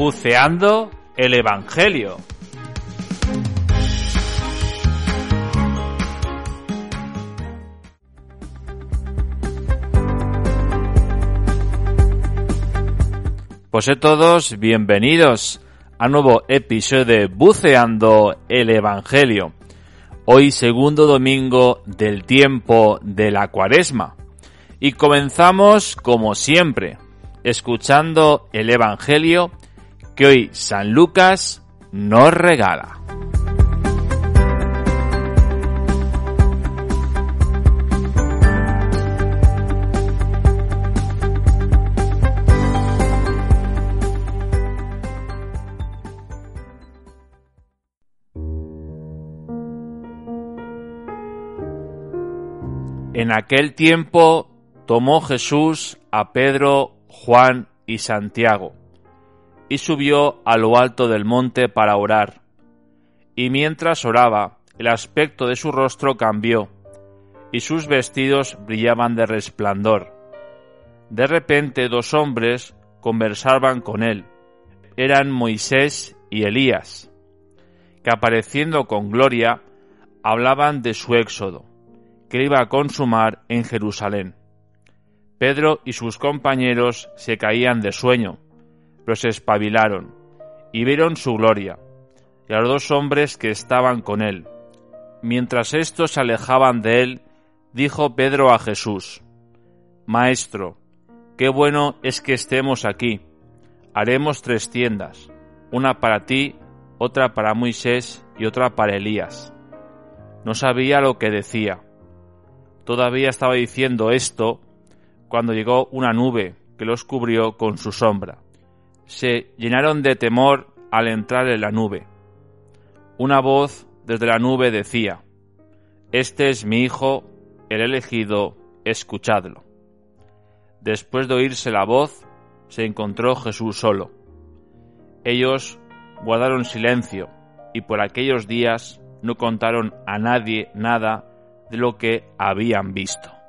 Buceando el Evangelio. Pues a todos, bienvenidos a nuevo episodio de Buceando el Evangelio. Hoy segundo domingo del tiempo de la cuaresma. Y comenzamos como siempre, escuchando el Evangelio que hoy San Lucas nos regala. En aquel tiempo tomó Jesús a Pedro, Juan y Santiago, y subió a lo alto del monte para orar. Y mientras oraba, el aspecto de su rostro cambió, y sus vestidos brillaban de resplandor. De repente dos hombres conversaban con él. Eran Moisés y Elías, que apareciendo con gloria, hablaban de su éxodo que iba a consumar en Jerusalén. Pedro y sus compañeros se caían de sueño, pero se espabilaron y vieron su gloria, y a los dos hombres que estaban con él. Mientras estos se alejaban de él, dijo Pedro a Jesús, Maestro, qué bueno es que estemos aquí. Haremos tres tiendas, una para ti, otra para Moisés y otra para Elías. No sabía lo que decía Todavía estaba diciendo esto cuando llegó una nube que los cubrió con su sombra. Se llenaron de temor al entrar en la nube. Una voz desde la nube decía, Este es mi Hijo, el elegido, escuchadlo. Después de oírse la voz, se encontró Jesús solo. Ellos guardaron silencio y por aquellos días no contaron a nadie nada de lo que habían visto.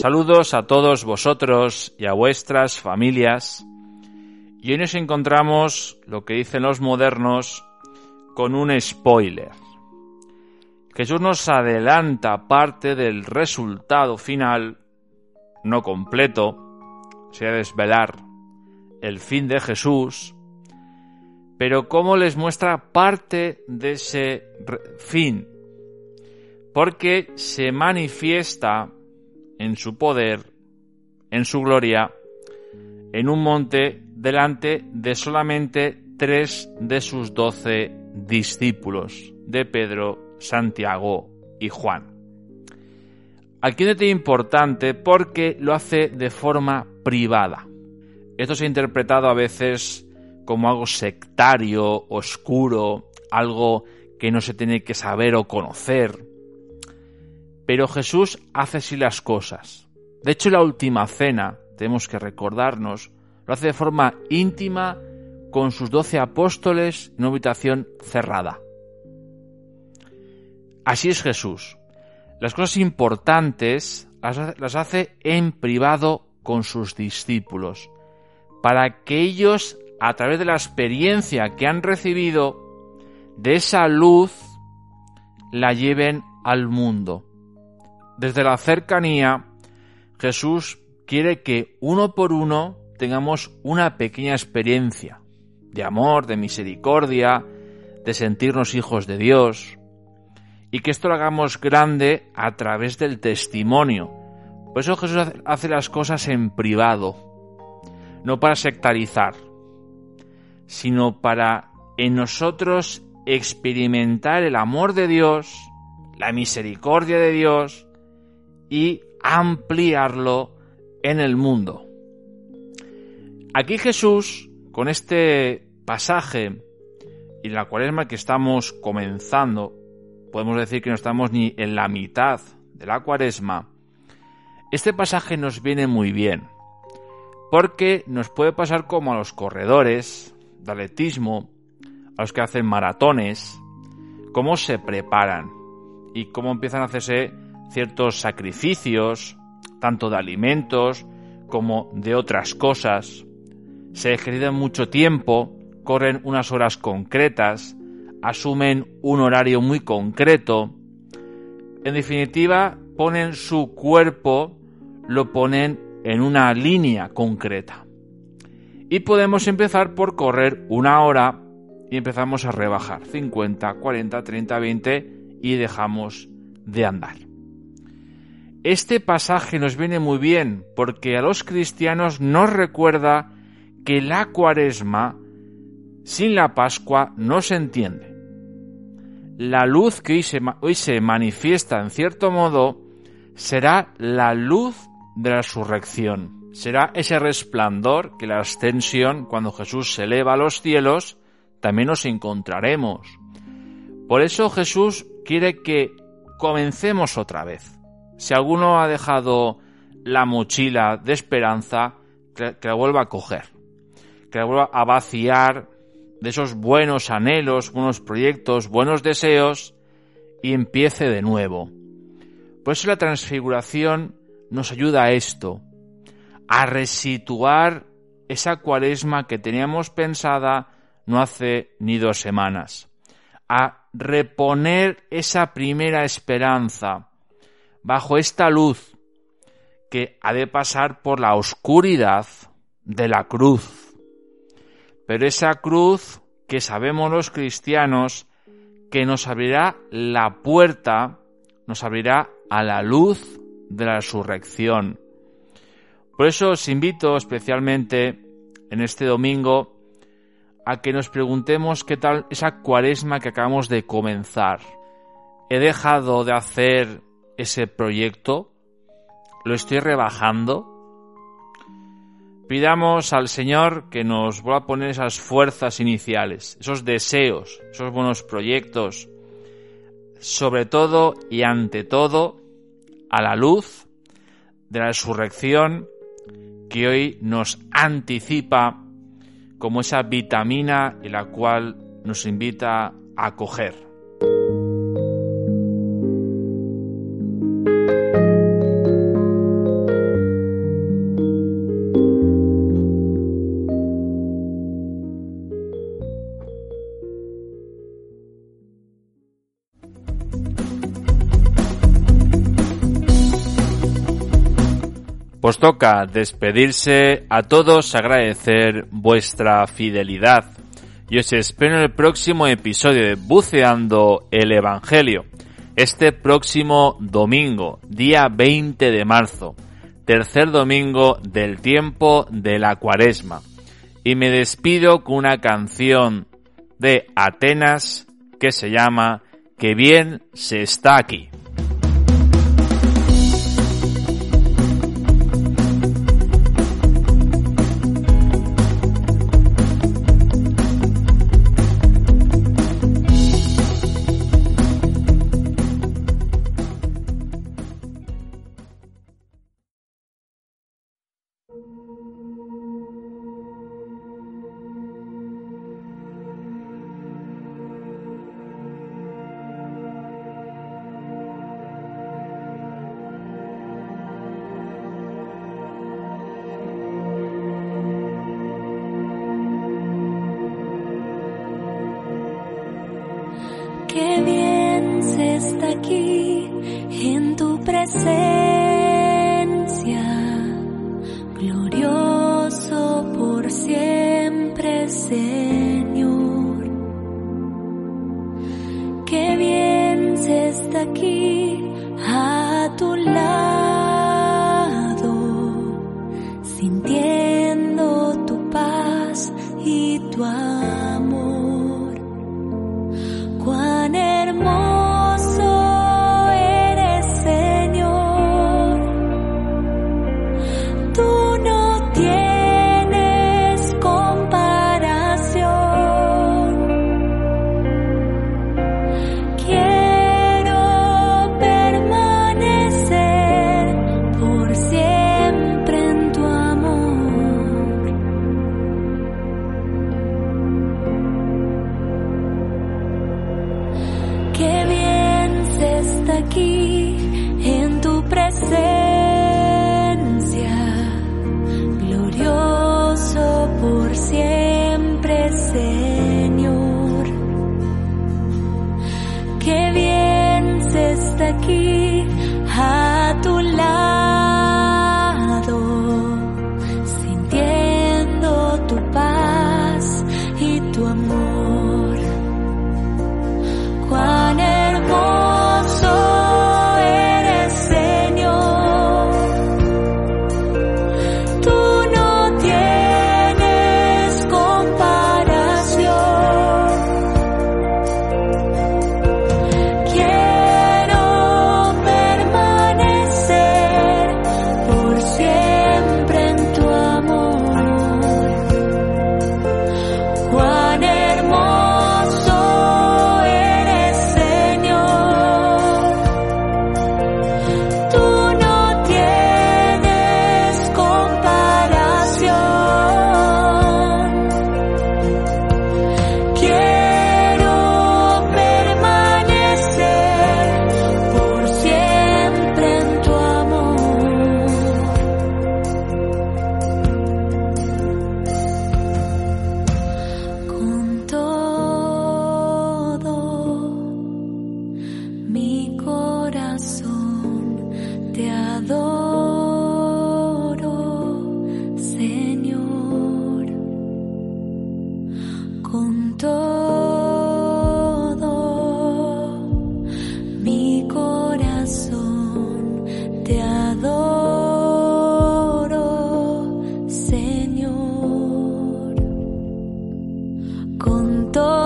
Saludos a todos vosotros y a vuestras familias. Y hoy nos encontramos, lo que dicen los modernos, con un spoiler. Jesús nos adelanta parte del resultado final, no completo, sea desvelar el fin de Jesús, pero cómo les muestra parte de ese fin, porque se manifiesta en su poder, en su gloria, en un monte delante de solamente tres de sus doce discípulos, de Pedro, Santiago y Juan. Aquí es importante porque lo hace de forma privada. Esto se ha interpretado a veces como algo sectario, oscuro, algo que no se tiene que saber o conocer. Pero Jesús hace así las cosas. De hecho, la última cena, tenemos que recordarnos, lo hace de forma íntima con sus doce apóstoles en una habitación cerrada. Así es Jesús. Las cosas importantes las hace en privado con sus discípulos, para que ellos, a través de la experiencia que han recibido, de esa luz, la lleven al mundo. Desde la cercanía, Jesús quiere que uno por uno tengamos una pequeña experiencia de amor, de misericordia, de sentirnos hijos de Dios, y que esto lo hagamos grande a través del testimonio. Por eso Jesús hace las cosas en privado, no para sectarizar, sino para en nosotros experimentar el amor de Dios, la misericordia de Dios y ampliarlo en el mundo. Aquí Jesús, con este pasaje y la cuaresma que estamos comenzando, podemos decir que no estamos ni en la mitad de la cuaresma, este pasaje nos viene muy bien, porque nos puede pasar como a los corredores de atletismo, a los que hacen maratones, cómo se preparan y cómo empiezan a hacerse ciertos sacrificios, tanto de alimentos como de otras cosas. Se ejercitan mucho tiempo, corren unas horas concretas, asumen un horario muy concreto. En definitiva, ponen su cuerpo, lo ponen en una línea concreta. Y podemos empezar por correr una hora y empezamos a rebajar 50, 40, 30, 20 y dejamos de andar. Este pasaje nos viene muy bien porque a los cristianos nos recuerda que la cuaresma sin la Pascua no se entiende. La luz que hoy se, hoy se manifiesta en cierto modo será la luz de la resurrección. Será ese resplandor que la ascensión, cuando Jesús se eleva a los cielos, también nos encontraremos. Por eso Jesús quiere que comencemos otra vez. Si alguno ha dejado la mochila de esperanza, que, la vuelva a coger, que la vuelva a vaciar de esos buenos anhelos, buenos proyectos, buenos deseos y empiece de nuevo. Por eso la transfiguración nos ayuda a esto, a resituar esa cuaresma que teníamos pensada no hace ni dos semanas, a reponer esa primera esperanza bajo esta luz que ha de pasar por la oscuridad de la cruz. Pero esa cruz que sabemos los cristianos que nos abrirá la puerta, nos abrirá a la luz de la resurrección. Por eso os invito especialmente en este domingo a que nos preguntemos qué tal esa cuaresma que acabamos de comenzar. ¿He dejado de hacer ese proyecto? ¿Lo estoy rebajando? Pidamos al Señor que nos vuelva a poner esas fuerzas iniciales, esos deseos, esos buenos proyectos, sobre todo y ante todo a la luz de la resurrección que hoy nos anticipa como esa vitamina en la cual nos invita a coger. Pues toca despedirse a todos, agradecer vuestra fidelidad. Y os espero en el próximo episodio de Buceando el Evangelio. Este próximo domingo, día 20 de marzo, tercer domingo del tiempo de la cuaresma. Y me despido con una canción de Atenas que se llama Que bien se está aquí. Con todo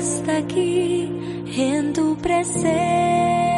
está aquí en tu presencia.